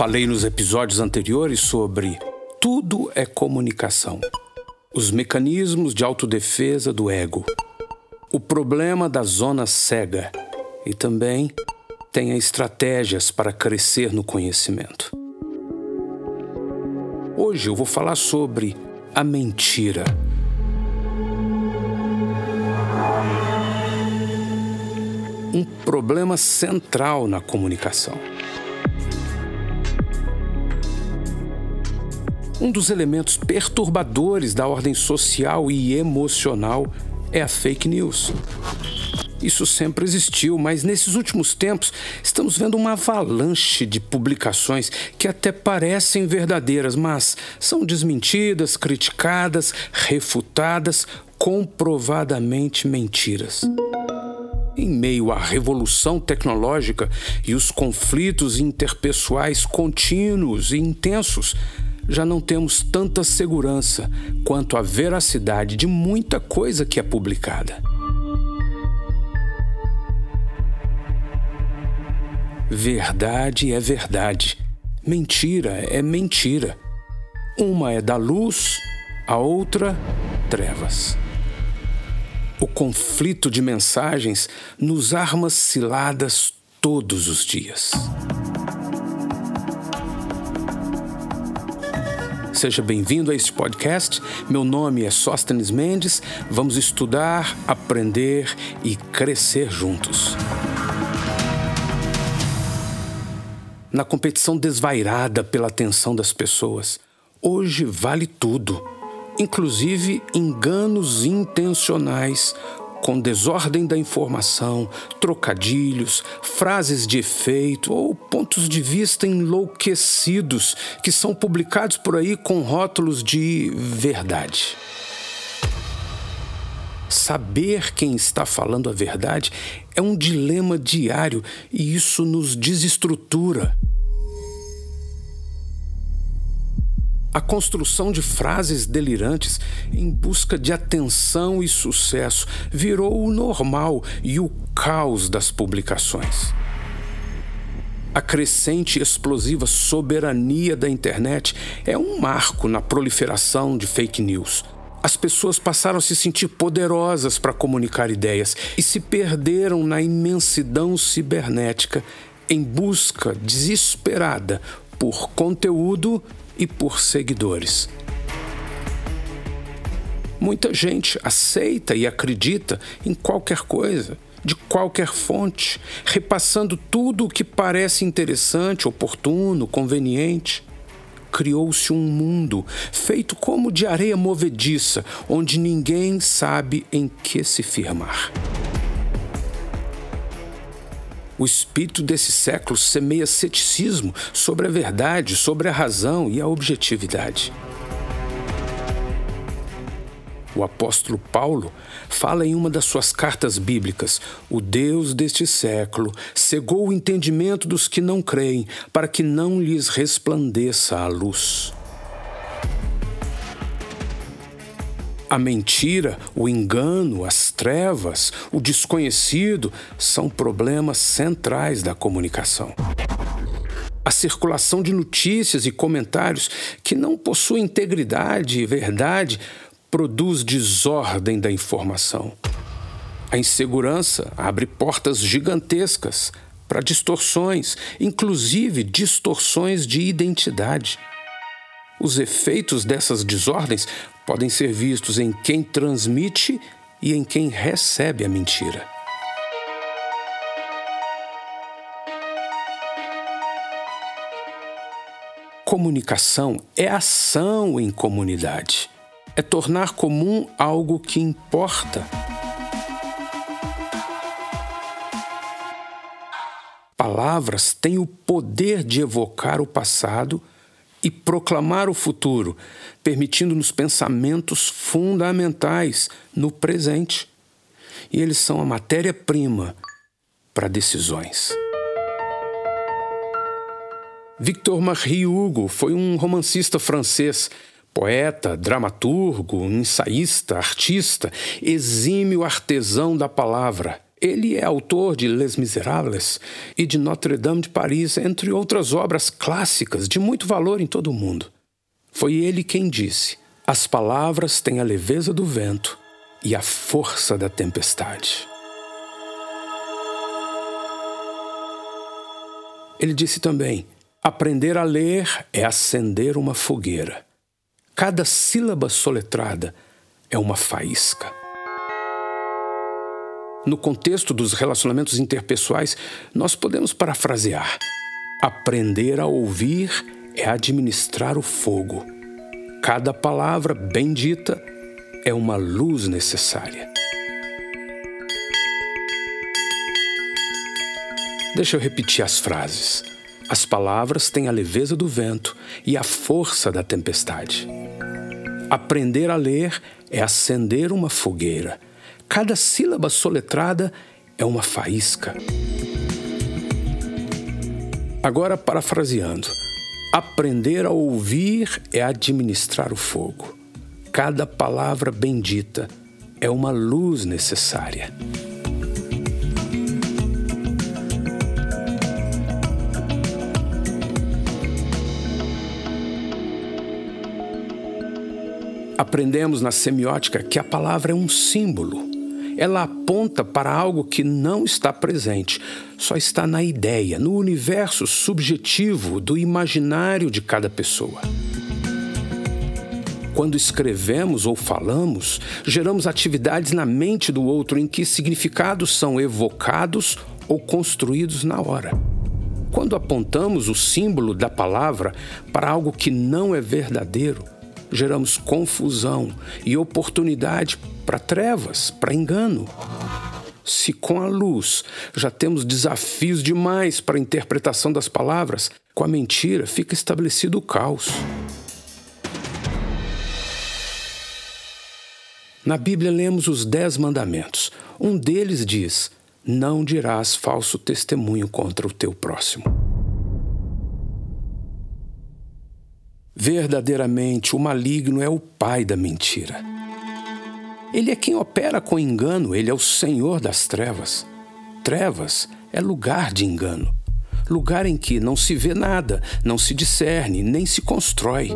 Falei nos episódios anteriores sobre tudo é comunicação. Os mecanismos de autodefesa do ego. O problema da zona cega. E também tenha estratégias para crescer no conhecimento. Hoje eu vou falar sobre a mentira. Um problema central na comunicação. Um dos elementos perturbadores da ordem social e emocional é a fake news. Isso sempre existiu, mas nesses últimos tempos estamos vendo uma avalanche de publicações que até parecem verdadeiras, mas são desmentidas, criticadas, refutadas, comprovadamente mentiras. Em meio à revolução tecnológica e os conflitos interpessoais contínuos e intensos, já não temos tanta segurança quanto a veracidade de muita coisa que é publicada. Verdade é verdade, mentira é mentira. Uma é da luz, a outra, trevas. O conflito de mensagens nos arma ciladas todos os dias. Seja bem-vindo a este podcast. Meu nome é Sóstenes Mendes. Vamos estudar, aprender e crescer juntos. Na competição desvairada pela atenção das pessoas, hoje vale tudo, inclusive enganos intencionais com desordem da informação, trocadilhos, frases de efeito ou pontos de vista enlouquecidos que são publicados por aí com rótulos de verdade. Saber quem está falando a verdade é um dilema diário e isso nos desestrutura. A construção de frases delirantes em busca de atenção e sucesso virou o normal e o caos das publicações. A crescente e explosiva soberania da internet é um marco na proliferação de fake news. As pessoas passaram a se sentir poderosas para comunicar ideias e se perderam na imensidão cibernética em busca desesperada por conteúdo e por seguidores. Muita gente aceita e acredita em qualquer coisa, de qualquer fonte, repassando tudo o que parece interessante, oportuno, conveniente. Criou-se um mundo feito como de areia movediça, onde ninguém sabe em que se firmar. O espírito desse século semeia ceticismo sobre a verdade, sobre a razão e a objetividade. O apóstolo Paulo fala em uma das suas cartas bíblicas: O Deus deste século cegou o entendimento dos que não creem, para que não lhes resplandeça a luz. A mentira, o engano, as trevas, o desconhecido são problemas centrais da comunicação. A circulação de notícias e comentários que não possuem integridade e verdade produz desordem da informação. A insegurança abre portas gigantescas para distorções, inclusive distorções de identidade. Os efeitos dessas desordens podem ser vistos em quem transmite e em quem recebe a mentira. Comunicação é ação em comunidade. É tornar comum algo que importa. Palavras têm o poder de evocar o passado e proclamar o futuro, permitindo-nos pensamentos fundamentais no presente. E eles são a matéria-prima para decisões. Victor Marie Hugo foi um romancista francês, poeta, dramaturgo, ensaísta, artista, exímio artesão da palavra, Ele é autor de Les Miserables e de Notre-Dame de Paris, entre outras obras clássicas de muito valor em todo o mundo. Foi ele quem disse: As palavras têm a leveza do vento e a força da tempestade. Ele disse também: Aprender a ler é acender uma fogueira. Cada sílaba soletrada é uma faísca. No contexto dos relacionamentos interpessoais, nós podemos parafrasear: aprender a ouvir é administrar o fogo. Cada palavra bendita é uma luz necessária. Deixa eu repetir as frases. As palavras têm a leveza do vento e a força da tempestade. Aprender a ler é acender uma fogueira. Cada sílaba soletrada é uma faísca. Agora, parafraseando: aprender a ouvir é administrar o fogo. Cada palavra bendita é uma luz necessária. Aprendemos na semiótica que a palavra é um símbolo ela aponta para algo que não está presente, só está na ideia, no universo subjetivo do imaginário de cada pessoa. Quando escrevemos ou falamos, geramos atividades na mente do outro em que significados são evocados ou construídos na hora. Quando apontamos o símbolo da palavra para algo que não é verdadeiro, geramos confusão e oportunidade para trevas, para engano. Se com a luz já temos desafios demais para a interpretação das palavras, com a mentira fica estabelecido o caos. Na Bíblia lemos os Dez Mandamentos. Um deles diz: Não dirás falso testemunho contra o teu próximo. Verdadeiramente, o maligno é o pai da mentira. Ele é quem opera com engano, ele é o senhor das trevas. Trevas é lugar de engano, lugar em que não se vê nada, não se discerne, nem se constrói.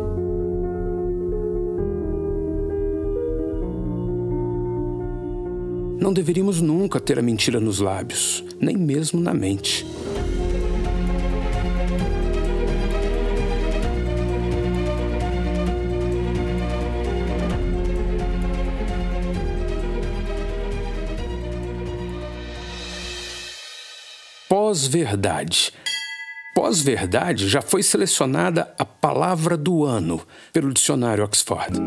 Não deveríamos nunca ter a mentira nos lábios, nem mesmo na mente. Pós-verdade. Pós-verdade já foi selecionada a palavra do ano pelo dicionário Oxford.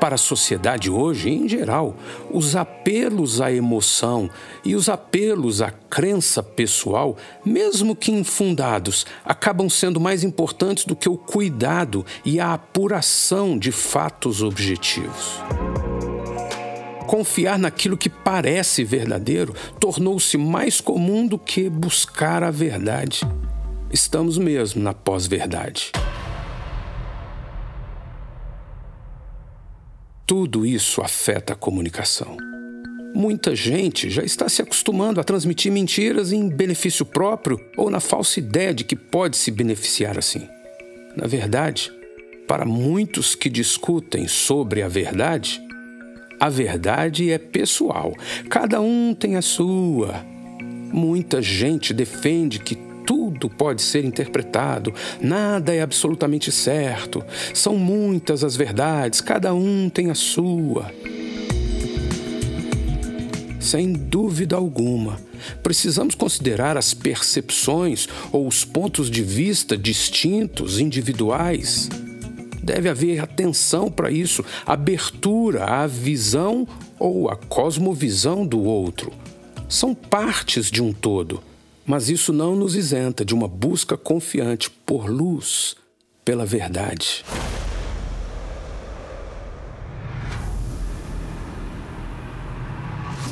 Para a sociedade hoje, em geral, os apelos à emoção e os apelos à crença pessoal, mesmo que infundados, acabam sendo mais importantes do que o cuidado e a apuração de fatos objetivos. Confiar naquilo que parece verdadeiro tornou-se mais comum do que buscar a verdade. Estamos mesmo na pós-verdade. Tudo isso afeta a comunicação. Muita gente já está se acostumando a transmitir mentiras em benefício próprio ou na falsa ideia de que pode se beneficiar assim. Na verdade, para muitos que discutem sobre a verdade, a verdade é pessoal, cada um tem a sua. Muita gente defende que tudo pode ser interpretado, nada é absolutamente certo, são muitas as verdades, cada um tem a sua. Sem dúvida alguma, precisamos considerar as percepções ou os pontos de vista distintos, individuais. Deve haver atenção para isso, abertura à visão ou à cosmovisão do outro. São partes de um todo, mas isso não nos isenta de uma busca confiante por luz, pela verdade.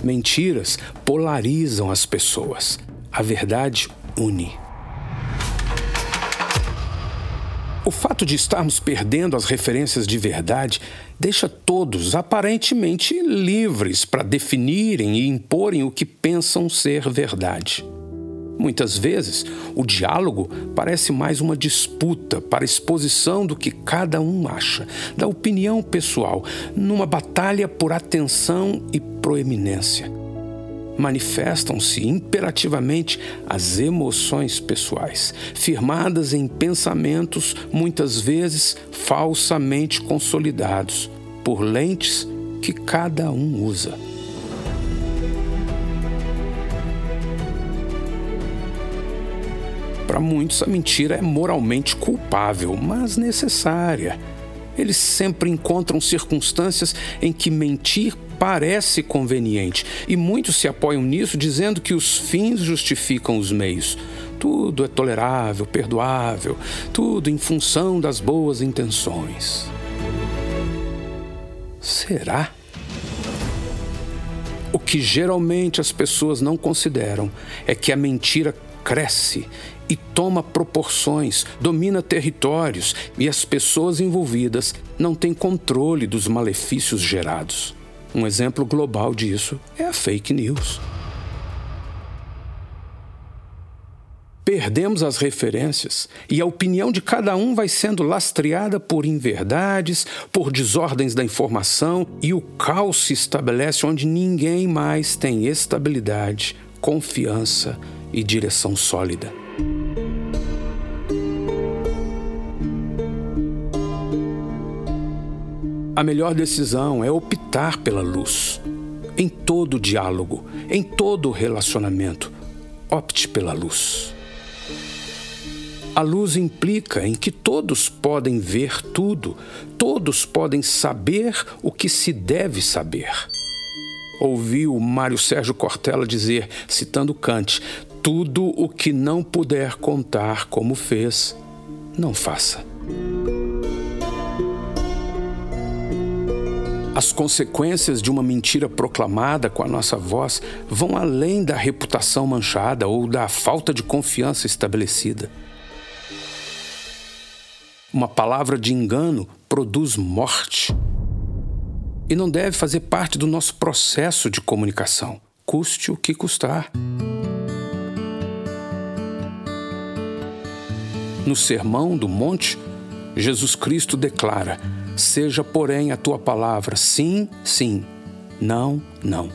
Mentiras polarizam as pessoas. A verdade une. O fato de estarmos perdendo as referências de verdade deixa todos aparentemente livres para definirem e imporem o que pensam ser verdade. Muitas vezes, o diálogo parece mais uma disputa para exposição do que cada um acha, da opinião pessoal, numa batalha por atenção e proeminência manifestam-se imperativamente as emoções pessoais, firmadas em pensamentos muitas vezes falsamente consolidados por lentes que cada um usa. Para muitos, a mentira é moralmente culpável, mas necessária. Eles sempre encontram circunstâncias em que mentir parece conveniente, e muitos se apoiam nisso dizendo que os fins justificam os meios. Tudo é tolerável, perdoável, tudo em função das boas intenções. Será? O que geralmente as pessoas não consideram é que a mentira cresce e toma proporções, domina territórios e as pessoas envolvidas não têm controle dos malefícios gerados. Um exemplo global disso é a fake news. Perdemos as referências e a opinião de cada um vai sendo lastreada por inverdades, por desordens da informação e o caos se estabelece onde ninguém mais tem estabilidade, confiança e direção sólida. A melhor decisão é optar pela luz. Em todo diálogo, em todo relacionamento, opte pela luz. A luz implica em que todos podem ver tudo, todos podem saber o que se deve saber. Ouvi o Mário Sérgio Cortella dizer, citando Kant: tudo o que não puder contar como fez, não faça. As consequências de uma mentira proclamada com a nossa voz vão além da reputação manchada ou da falta de confiança estabelecida. Uma palavra de engano produz morte e não deve fazer parte do nosso processo de comunicação, custe o que custar. No Sermão do Monte, Jesus Cristo declara: Seja, porém, a tua palavra sim, sim, não, não.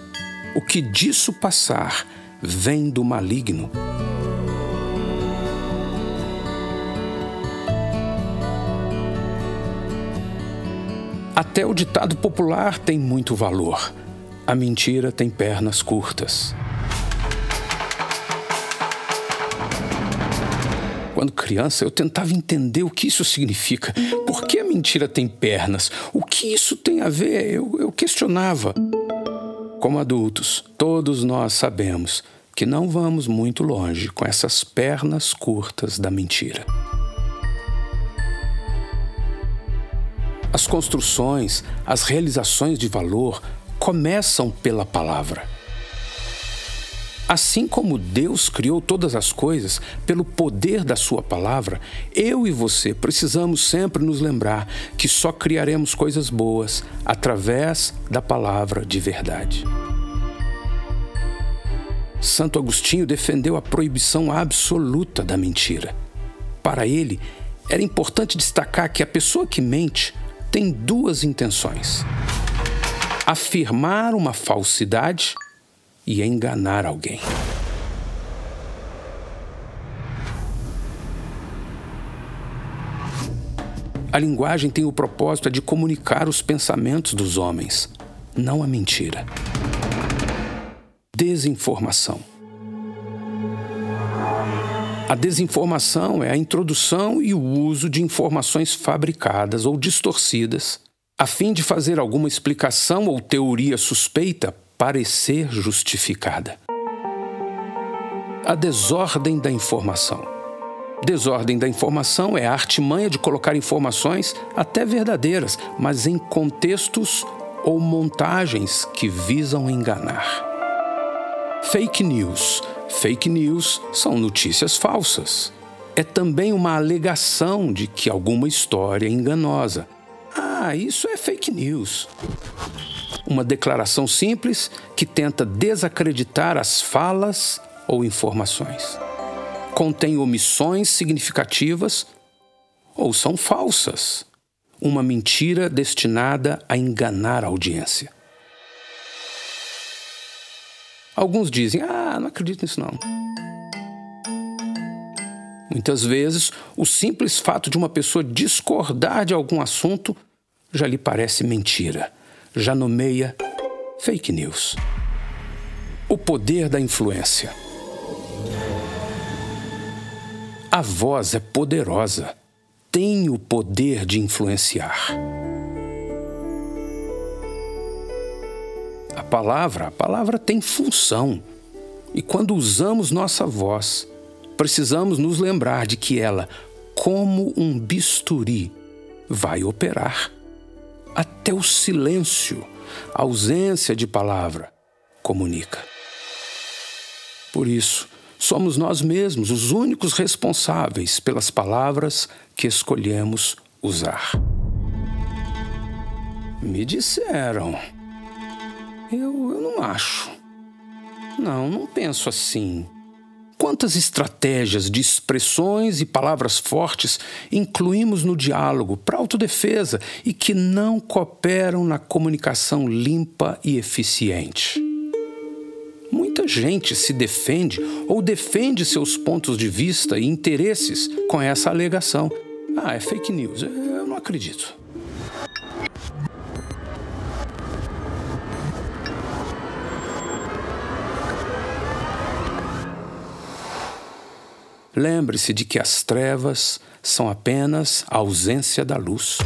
O que disso passar vem do maligno. Até o ditado popular tem muito valor. A mentira tem pernas curtas. Quando criança, eu tentava entender o que isso significa. Por que a mentira tem pernas? O que isso tem a ver? Eu, eu questionava. Como adultos, todos nós sabemos que não vamos muito longe com essas pernas curtas da mentira. As construções, as realizações de valor começam pela palavra. Assim como Deus criou todas as coisas pelo poder da Sua palavra, eu e você precisamos sempre nos lembrar que só criaremos coisas boas através da palavra de verdade. Santo Agostinho defendeu a proibição absoluta da mentira. Para ele, era importante destacar que a pessoa que mente tem duas intenções: afirmar uma falsidade e enganar alguém. A linguagem tem o propósito de comunicar os pensamentos dos homens, não a mentira. Desinformação. A desinformação é a introdução e o uso de informações fabricadas ou distorcidas a fim de fazer alguma explicação ou teoria suspeita parecer justificada. A desordem da informação. Desordem da informação é a artimanha de colocar informações até verdadeiras, mas em contextos ou montagens que visam enganar. Fake news. Fake news são notícias falsas. é também uma alegação de que alguma história é enganosa. Ah, isso é fake news. Uma declaração simples que tenta desacreditar as falas ou informações. Contém omissões significativas ou são falsas. Uma mentira destinada a enganar a audiência. Alguns dizem: ah, não acredito nisso não. Muitas vezes, o simples fato de uma pessoa discordar de algum assunto já lhe parece mentira, já nomeia fake news. O poder da influência. A voz é poderosa, tem o poder de influenciar. A palavra, a palavra tem função. E quando usamos nossa voz, precisamos nos lembrar de que ela, como um bisturi, vai operar. Até o silêncio, a ausência de palavra, comunica. Por isso, somos nós mesmos os únicos responsáveis pelas palavras que escolhemos usar. Me disseram. Eu, eu não acho. Não, não penso assim. Quantas estratégias de expressões e palavras fortes incluímos no diálogo para autodefesa e que não cooperam na comunicação limpa e eficiente? Muita gente se defende ou defende seus pontos de vista e interesses com essa alegação. Ah, é fake news. Eu não acredito. Lembre-se de que as trevas são apenas a ausência da luz.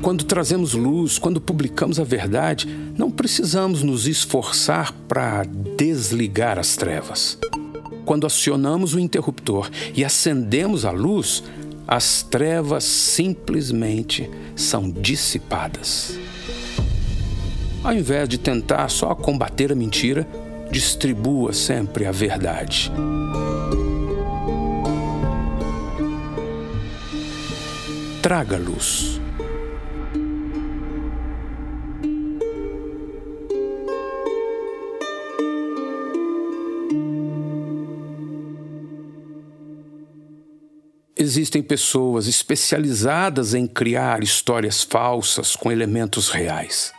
Quando trazemos luz, quando publicamos a verdade, não precisamos nos esforçar para desligar as trevas. Quando acionamos o interruptor e acendemos a luz, as trevas simplesmente são dissipadas. Ao invés de tentar só combater a mentira, distribua sempre a verdade. Traga luz. Existem pessoas especializadas em criar histórias falsas com elementos reais.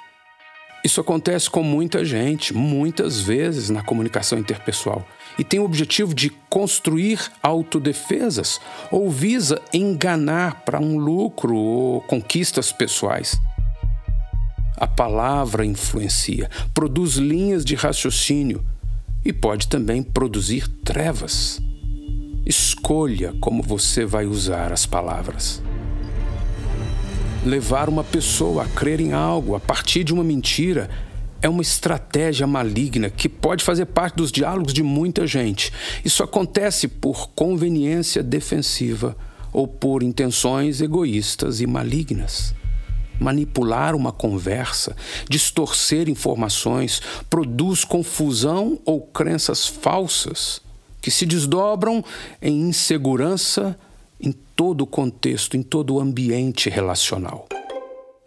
Isso acontece com muita gente, muitas vezes na comunicação interpessoal, e tem o objetivo de construir autodefesas ou visa enganar para um lucro ou conquistas pessoais. A palavra influencia, produz linhas de raciocínio e pode também produzir trevas. Escolha como você vai usar as palavras levar uma pessoa a crer em algo a partir de uma mentira é uma estratégia maligna que pode fazer parte dos diálogos de muita gente. Isso acontece por conveniência defensiva ou por intenções egoístas e malignas. Manipular uma conversa, distorcer informações, produz confusão ou crenças falsas que se desdobram em insegurança em todo o contexto, em todo o ambiente relacional.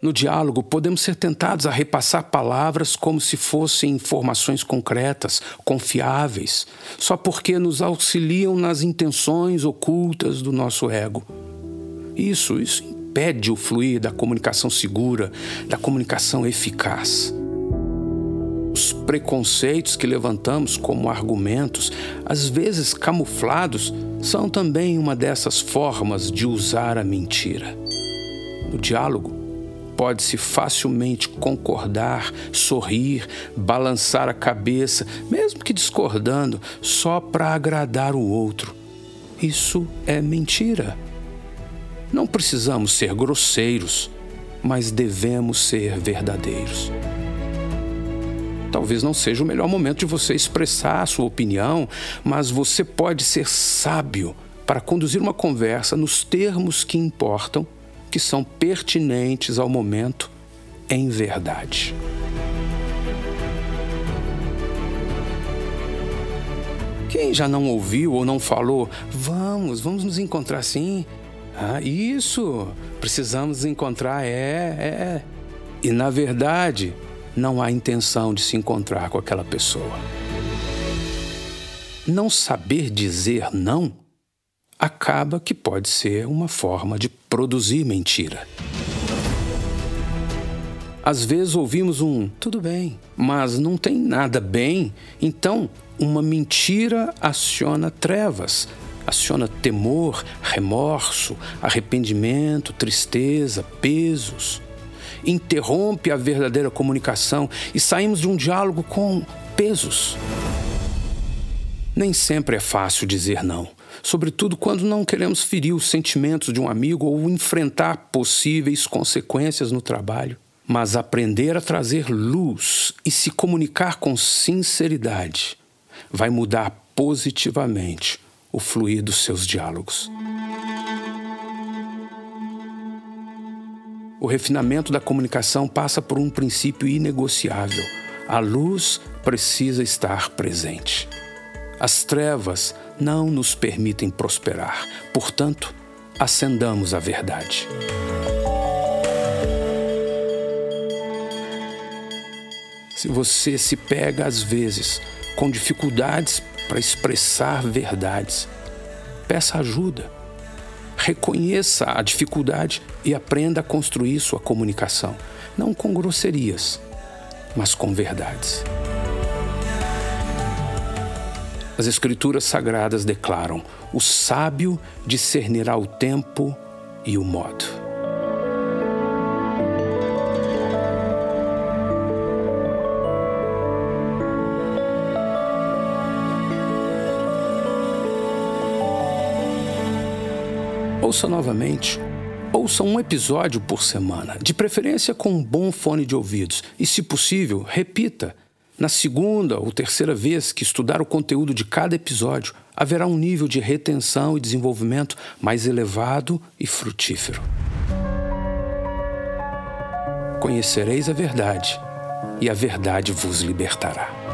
No diálogo, podemos ser tentados a repassar palavras como se fossem informações concretas, confiáveis, só porque nos auxiliam nas intenções ocultas do nosso ego. Isso, isso impede o fluir da comunicação segura, da comunicação eficaz. Os preconceitos que levantamos como argumentos, às vezes camuflados, são também uma dessas formas de usar a mentira. No diálogo, pode-se facilmente concordar, sorrir, balançar a cabeça, mesmo que discordando, só para agradar o outro. Isso é mentira. Não precisamos ser grosseiros, mas devemos ser verdadeiros. Talvez não seja o melhor momento de você expressar a sua opinião, mas você pode ser sábio para conduzir uma conversa nos termos que importam, que são pertinentes ao momento, em verdade. Quem já não ouviu ou não falou, vamos, vamos nos encontrar sim? Ah, isso, precisamos encontrar, é, é. E na verdade, não há intenção de se encontrar com aquela pessoa. Não saber dizer não acaba que pode ser uma forma de produzir mentira. Às vezes ouvimos um tudo bem, mas não tem nada bem, então uma mentira aciona trevas, aciona temor, remorso, arrependimento, tristeza, pesos. Interrompe a verdadeira comunicação e saímos de um diálogo com pesos. Nem sempre é fácil dizer não, sobretudo quando não queremos ferir os sentimentos de um amigo ou enfrentar possíveis consequências no trabalho. Mas aprender a trazer luz e se comunicar com sinceridade vai mudar positivamente o fluir dos seus diálogos. O refinamento da comunicação passa por um princípio inegociável: a luz precisa estar presente. As trevas não nos permitem prosperar, portanto, acendamos a verdade. Se você se pega às vezes com dificuldades para expressar verdades. Peça ajuda. Reconheça a dificuldade e aprenda a construir sua comunicação, não com grosserias, mas com verdades. As Escrituras Sagradas declaram: o sábio discernirá o tempo e o modo. Ouça novamente. Ouça um episódio por semana, de preferência com um bom fone de ouvidos. E, se possível, repita. Na segunda ou terceira vez que estudar o conteúdo de cada episódio, haverá um nível de retenção e desenvolvimento mais elevado e frutífero. Conhecereis a verdade, e a verdade vos libertará.